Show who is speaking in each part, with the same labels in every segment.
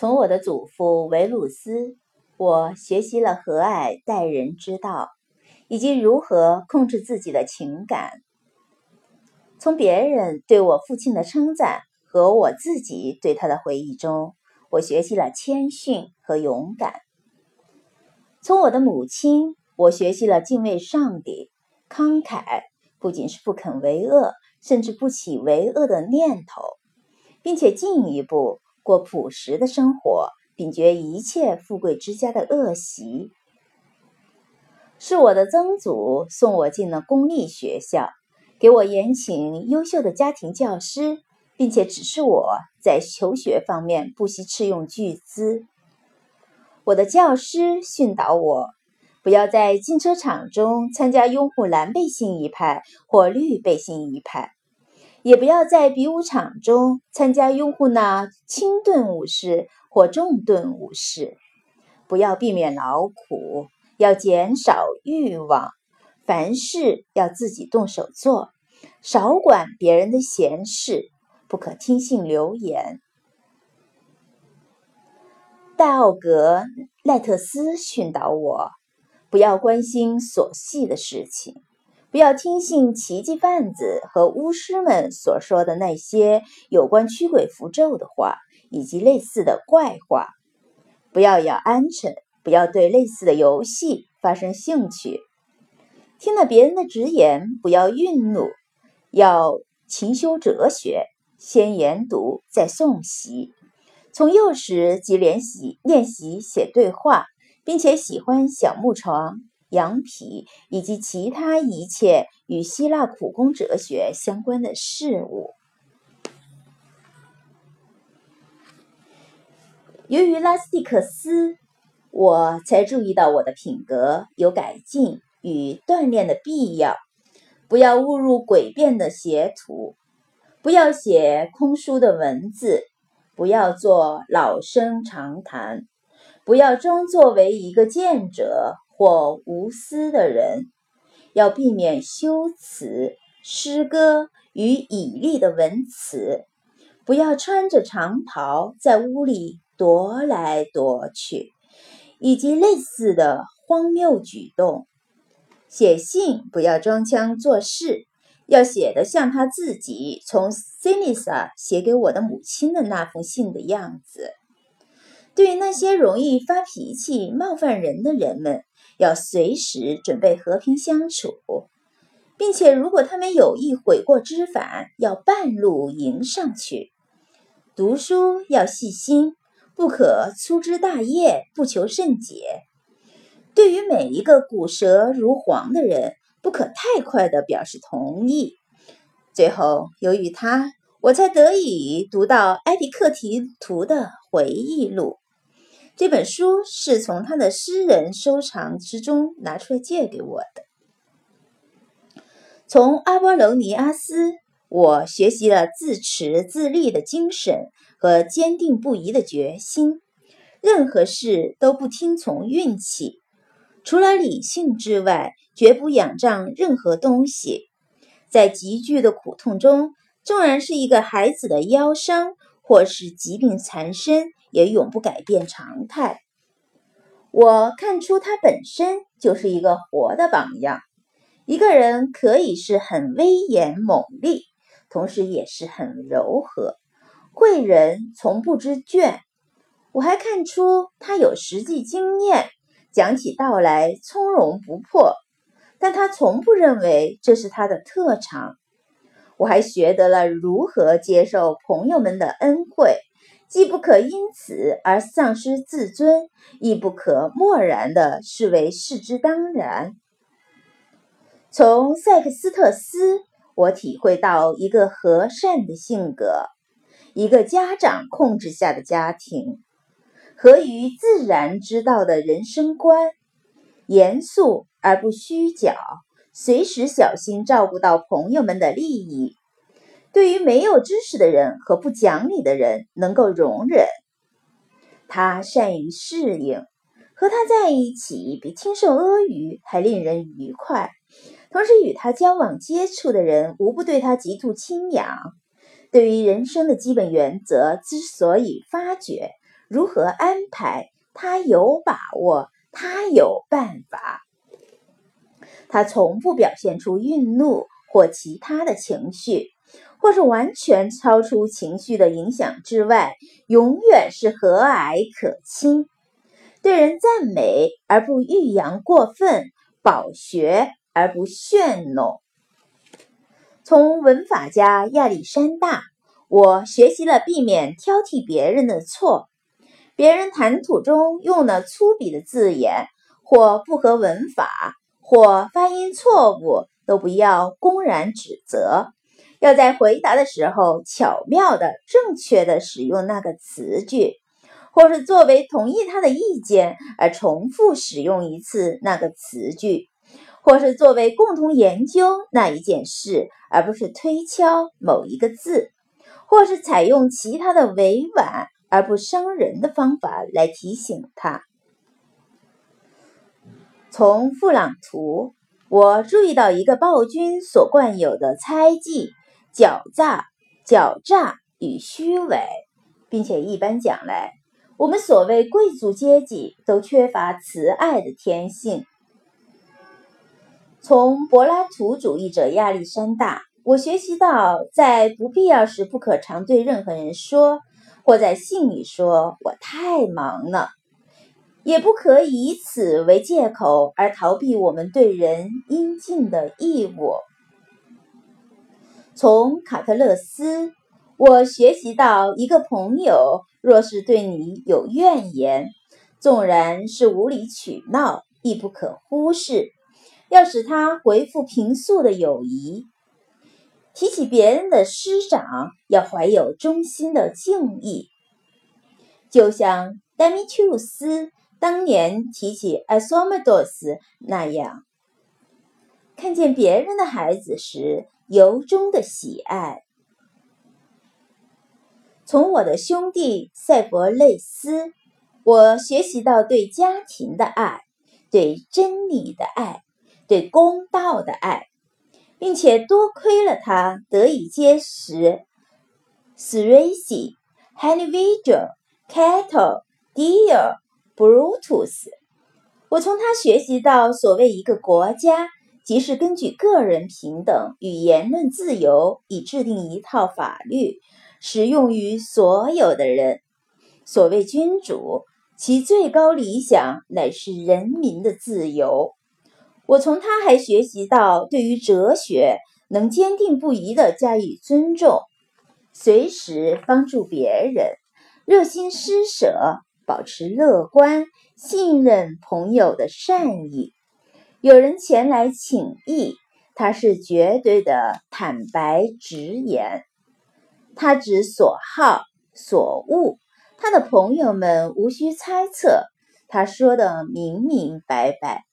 Speaker 1: 从我的祖父维鲁斯，我学习了和蔼待人之道，以及如何控制自己的情感。从别人对我父亲的称赞和我自己对他的回忆中，我学习了谦逊和勇敢。从我的母亲，我学习了敬畏上帝、慷慨，不仅是不肯为恶，甚至不起为恶的念头，并且进一步过朴实的生活，摒绝一切富贵之家的恶习。是我的曾祖送我进了公立学校。给我延请优秀的家庭教师，并且指示我在求学方面不惜斥用巨资。我的教师训导我，不要在竞车场中参加拥护蓝背心一派或绿背心一派，也不要在比武场中参加拥护那轻盾武士或重盾武士。不要避免劳苦，要减少欲望。凡事要自己动手做，少管别人的闲事，不可听信流言。戴奥格赖特斯训导我，不要关心琐细的事情，不要听信奇迹贩子和巫师们所说的那些有关驱鬼符咒的话，以及类似的怪话。不要要鹌鹑，不要对类似的游戏发生兴趣。听了别人的直言，不要愠怒，要勤修哲学，先研读，再诵习。从幼时即练习练习写对话，并且喜欢小木床、羊皮以及其他一切与希腊苦工哲学相关的事物。由于拉斯蒂克斯，我才注意到我的品格有改进。与锻炼的必要，不要误入诡辩的邪途，不要写空疏的文字，不要做老生常谈，不要装作为一个见者或无私的人，要避免修辞、诗歌与绮丽的文辞，不要穿着长袍在屋里踱来踱去，以及类似的荒谬举动。写信不要装腔作势，要写得像他自己从 s i n i s a 写给我的母亲的那封信的样子。对那些容易发脾气、冒犯人的人们，要随时准备和平相处，并且如果他们有意悔过知返，要半路迎上去。读书要细心，不可粗枝大叶，不求甚解。对于每一个骨舌如簧的人，不可太快地表示同意。最后，由于他，我才得以读到埃迪克提图的回忆录。这本书是从他的私人收藏之中拿出来借给我的。从阿波罗尼阿斯，我学习了自持自立的精神和坚定不移的决心，任何事都不听从运气。除了理性之外，绝不仰仗任何东西。在急剧的苦痛中，纵然是一个孩子的腰伤或是疾病缠身，也永不改变常态。我看出他本身就是一个活的榜样。一个人可以是很威严猛力，同时也是很柔和。贵人从不知倦。我还看出他有实际经验。讲起道来从容不迫，但他从不认为这是他的特长。我还学得了如何接受朋友们的恩惠，既不可因此而丧失自尊，亦不可漠然地视为事之当然。从塞克斯特斯，我体会到一个和善的性格，一个家长控制下的家庭。合于自然之道的人生观，严肃而不虚假，随时小心照顾到朋友们的利益。对于没有知识的人和不讲理的人，能够容忍。他善于适应，和他在一起比听受阿谀还令人愉快。同时与他交往接触的人，无不对他极度钦仰。对于人生的基本原则之所以发觉。如何安排，他有把握，他有办法。他从不表现出愠怒或其他的情绪，或是完全超出情绪的影响之外，永远是和蔼可亲。对人赞美而不欲扬过分，饱学而不炫弄。从文法家亚历山大，我学习了避免挑剔别人的错。别人谈吐中用了粗鄙的字眼，或不合文法，或发音错误，都不要公然指责。要在回答的时候巧妙的、正确的使用那个词句。或是作为同意他的意见而重复使用一次那个词句，或是作为共同研究那一件事，而不是推敲某一个字，或是采用其他的委婉而不伤人的方法来提醒他。从富朗图，我注意到一个暴君所惯有的猜忌、狡诈、狡诈与虚伪，并且一般讲来。我们所谓贵族阶级都缺乏慈爱的天性。从柏拉图主义者亚历山大，我学习到，在不必要时不可常对任何人说，或在信里说“我太忙了”，也不可以此为借口而逃避我们对人应尽的义务。从卡特勒斯。我学习到，一个朋友若是对你有怨言，纵然是无理取闹，亦不可忽视。要使他回复平素的友谊，提起别人的师长，要怀有衷心的敬意，就像戴米丘斯当年提起艾索莫多斯那样，看见别人的孩子时，由衷的喜爱。从我的兄弟塞伯类斯，我学习到对家庭的爱，对真理的爱，对公道的爱，并且多亏了他得以结识 s r a c y Henry Vidal、Cato、Deer、Brutus。我从他学习到，所谓一个国家，即是根据个人平等与言论自由，以制定一套法律。适用于所有的人。所谓君主，其最高理想乃是人民的自由。我从他还学习到，对于哲学能坚定不移地加以尊重，随时帮助别人，热心施舍，保持乐观，信任朋友的善意。有人前来请益，他是绝对的坦白直言。他指所好所恶，他的朋友们无需猜测，他说的明明白白。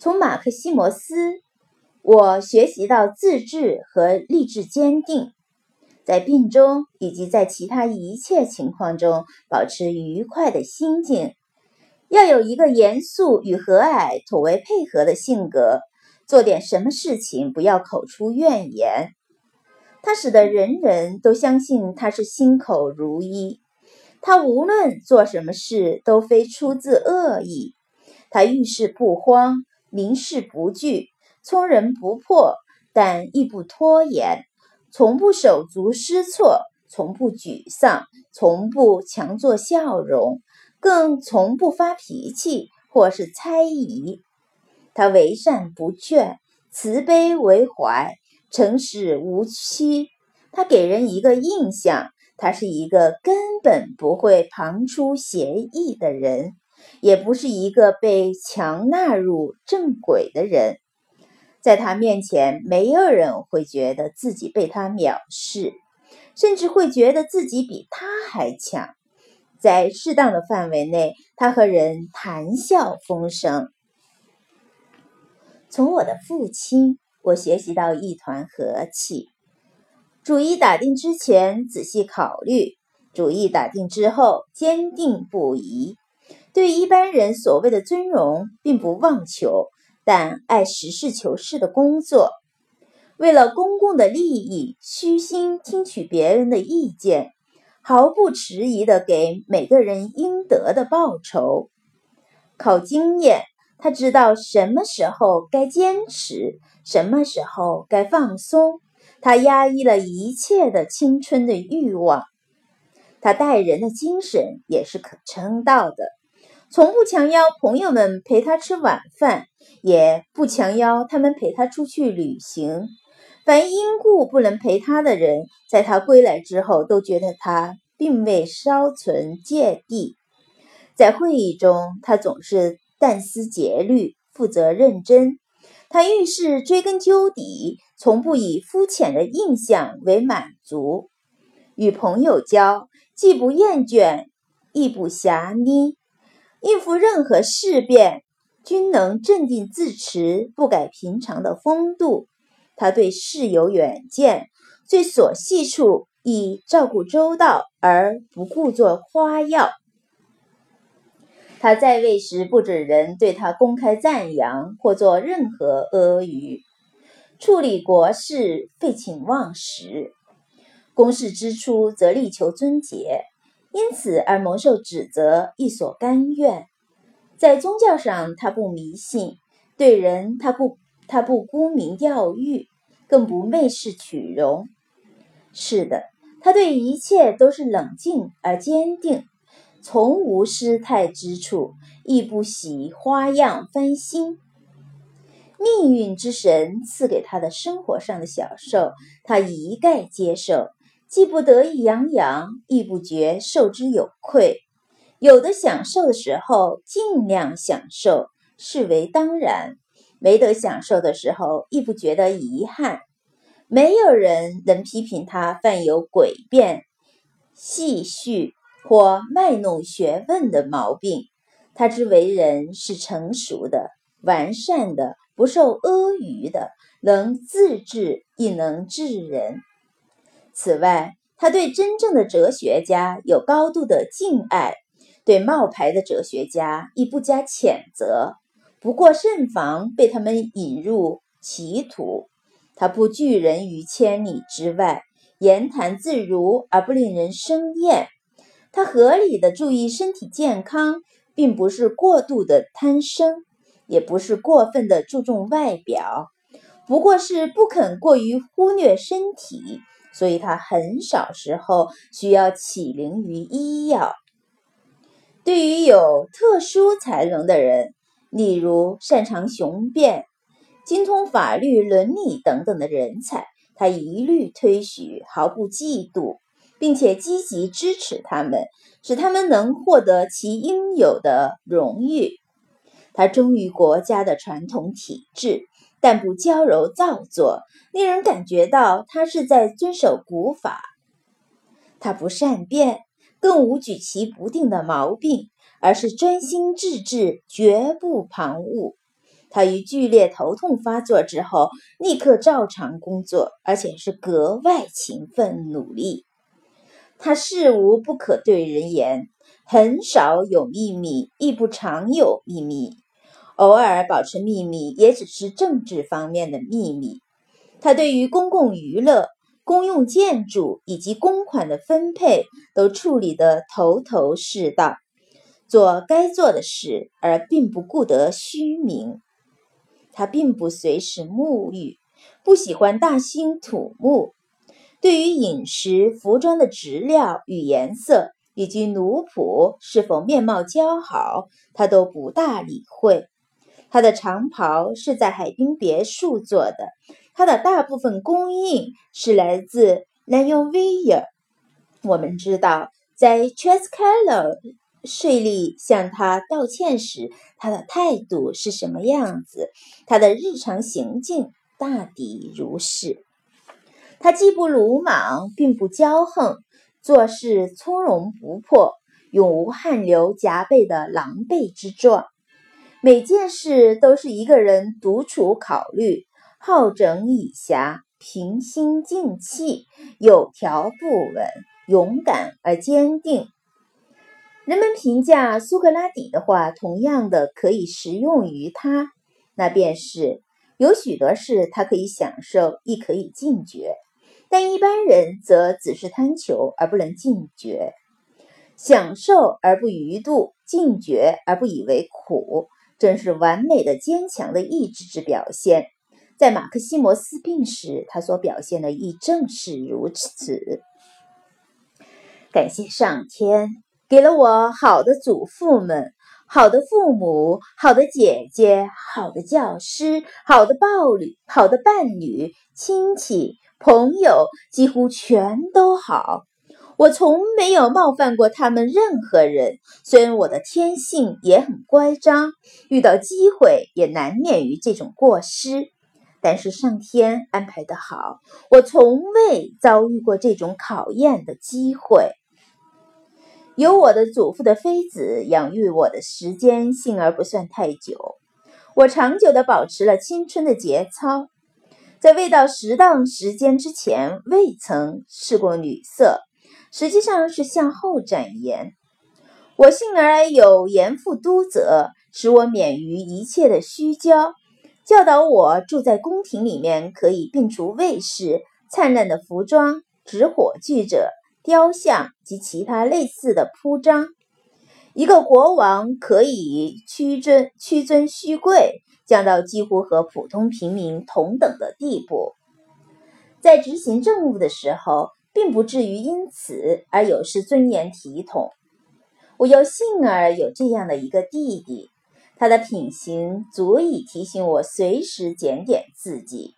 Speaker 1: 从马克西摩斯，我学习到自制和励志坚定，在病中以及在其他一切情况中保持愉快的心境，要有一个严肃与和蔼妥为配合的性格，做点什么事情不要口出怨言。他使得人人都相信他是心口如一，他无论做什么事都非出自恶意，他遇事不慌，临事不惧，聪人不破，但亦不拖延，从不手足失措，从不沮丧，从不强作笑容，更从不发脾气或是猜疑。他为善不倦，慈悲为怀。诚实无欺，他给人一个印象，他是一个根本不会旁出邪意的人，也不是一个被强纳入正轨的人。在他面前，没有人会觉得自己被他藐视，甚至会觉得自己比他还强。在适当的范围内，他和人谈笑风生。从我的父亲。我学习到一团和气。主意打定之前仔细考虑，主意打定之后坚定不移。对一般人所谓的尊荣，并不妄求，但爱实事求是的工作。为了公共的利益，虚心听取别人的意见，毫不迟疑地给每个人应得的报酬。靠经验，他知道什么时候该坚持，什么时候该放松。他压抑了一切的青春的欲望。他待人的精神也是可称道的，从不强邀朋友们陪他吃晚饭，也不强邀他们陪他出去旅行。凡因故不能陪他的人，在他归来之后，都觉得他并未稍存芥蒂。在会议中，他总是殚思竭虑，负责认真。他遇事追根究底，从不以肤浅的印象为满足。与朋友交。既不厌倦，亦不狭妮，应付任何事变，均能镇定自持，不改平常的风度。他对事有远见，最琐细处亦照顾周到，而不故作花样。他在位时，不准人对他公开赞扬或做任何阿谀，处理国事废寝忘食。公事之初，则力求尊节，因此而蒙受指责，亦所甘愿。在宗教上，他不迷信；对人，他不他不沽名钓誉，更不媚视取容。是的，他对一切都是冷静而坚定，从无失态之处，亦不喜花样翻新。命运之神赐给他的生活上的享受，他一概接受。既不得意洋洋，亦不觉受之有愧。有的享受的时候，尽量享受，视为当然；没得享受的时候，亦不觉得遗憾。没有人能批评他犯有诡辩、戏谑或卖弄学问的毛病。他之为人是成熟的、完善的，不受阿谀的，能自治，亦能治人。此外，他对真正的哲学家有高度的敬爱，对冒牌的哲学家亦不加谴责。不过慎防被他们引入歧途。他不拒人于千里之外，言谈自如而不令人生厌。他合理的注意身体健康，并不是过度的贪生，也不是过分的注重外表，不过是不肯过于忽略身体。所以他很少时候需要起灵于医药。对于有特殊才能的人，例如擅长雄辩、精通法律、伦理等等的人才，他一律推许，毫不嫉妒，并且积极支持他们，使他们能获得其应有的荣誉。他忠于国家的传统体制。但不娇柔造作，令人感觉到他是在遵守古法。他不善变，更无举棋不定的毛病，而是专心致志，绝不旁骛。他于剧烈头痛发作之后，立刻照常工作，而且是格外勤奋努力。他事无不可对人言，很少有秘密，亦不常有秘密。偶尔保持秘密，也只是政治方面的秘密。他对于公共娱乐、公用建筑以及公款的分配，都处理得头头是道，做该做的事，而并不顾得虚名。他并不随时沐浴，不喜欢大兴土木。对于饮食、服装的质料与颜色，以及奴仆是否面貌姣好，他都不大理会。他的长袍是在海滨别墅做的，他的大部分供应是来自 l a n y o n v i l l 我们知道，在 c h e s c a l o 税吏向他道歉时，他的态度是什么样子。他的日常行径大抵如是。他既不鲁莽，并不骄横，做事从容不迫，永无汗流浃背的狼狈之状。每件事都是一个人独处考虑，好整以暇，平心静气，有条不紊，勇敢而坚定。人们评价苏格拉底的话，同样的可以适用于他，那便是有许多事他可以享受，亦可以禁绝。但一般人则只是贪求而不能禁绝，享受而不逾度，禁绝而不以为苦，正是完美的坚强的意志之表现。在马克西摩斯病时，他所表现的亦正是如此。感谢上天，给了我好的祖父们。好的父母，好的姐姐，好的教师，好的伴侣，好的伴侣，亲戚、朋友，几乎全都好。我从没有冒犯过他们任何人。虽然我的天性也很乖张，遇到机会也难免于这种过失，但是上天安排的好，我从未遭遇过这种考验的机会。由我的祖父的妃子养育我的时间，幸而不算太久。我长久地保持了青春的节操，在未到适当时间之前，未曾试过女色，实际上是向后展颜。我幸而有严父督责，使我免于一切的虚骄，教导我住在宫廷里面可以摒除卫士、灿烂的服装、执火炬者。雕像及其他类似的铺张，一个国王可以屈尊屈尊虚贵，降到几乎和普通平民同等的地步。在执行政务的时候，并不至于因此而有失尊严体统。我又幸而有这样的一个弟弟，他的品行足以提醒我随时检点自己，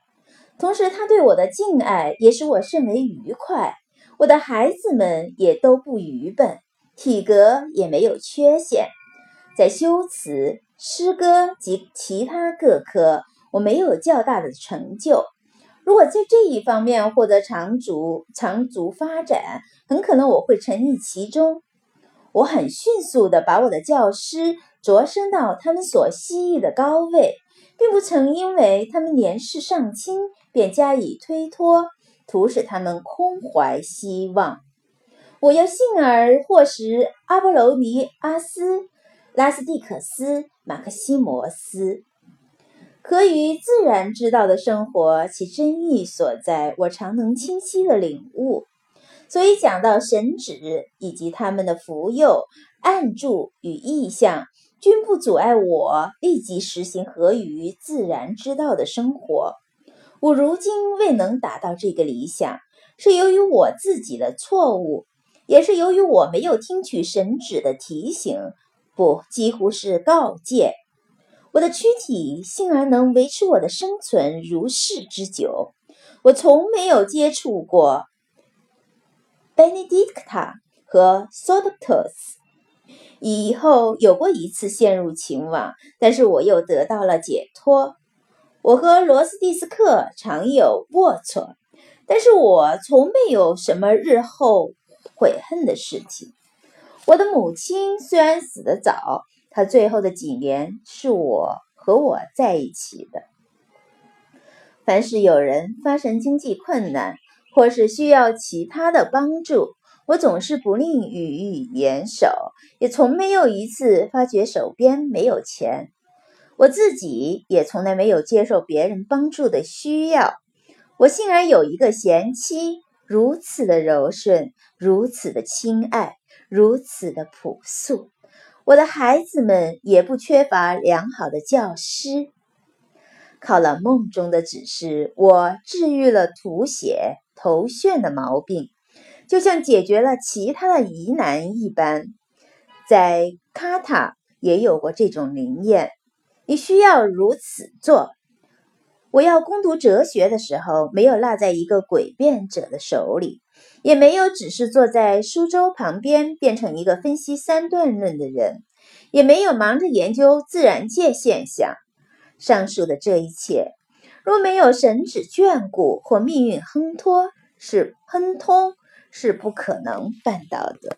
Speaker 1: 同时他对我的敬爱也使我甚为愉快。我的孩子们也都不愚笨，体格也没有缺陷，在修辞、诗歌及其他各科，我没有较大的成就。如果在这一方面获得长足长足发展，很可能我会沉溺其中。我很迅速地把我的教师擢升到他们所希冀的高位，并不曾因为他们年事尚轻便加以推脱。图使他们空怀希望。我要幸而获识阿波罗尼阿斯、拉斯蒂克斯、马克西摩斯，可与自然之道的生活，其真意所在，我常能清晰的领悟。所以讲到神旨以及他们的福佑、暗助与意象，均不阻碍我立即实行合于自然之道的生活。我如今未能达到这个理想，是由于我自己的错误，也是由于我没有听取神旨的提醒，不，几乎是告诫。我的躯体幸而能维持我的生存如是之久。我从没有接触过 Benedicta 和 Sodotus，以后有过一次陷入情网，但是我又得到了解脱。我和罗斯蒂斯克常有龌龊，但是我从没有什么日后悔恨的事情。我的母亲虽然死得早，她最后的几年是我和我在一起的。凡是有人发生经济困难，或是需要其他的帮助，我总是不吝予以援手，也从没有一次发觉手边没有钱。我自己也从来没有接受别人帮助的需要。我幸而有一个贤妻，如此的柔顺，如此的亲爱，如此的朴素。我的孩子们也不缺乏良好的教师。靠了梦中的指示，我治愈了吐血、头眩的毛病，就像解决了其他的疑难一般。在卡塔也有过这种灵验。你需要如此做。我要攻读哲学的时候，没有落在一个诡辩者的手里，也没有只是坐在书桌旁边变成一个分析三段论的人，也没有忙着研究自然界现象。上述的这一切，若没有神旨眷顾或命运亨托，是亨通是不可能办到的。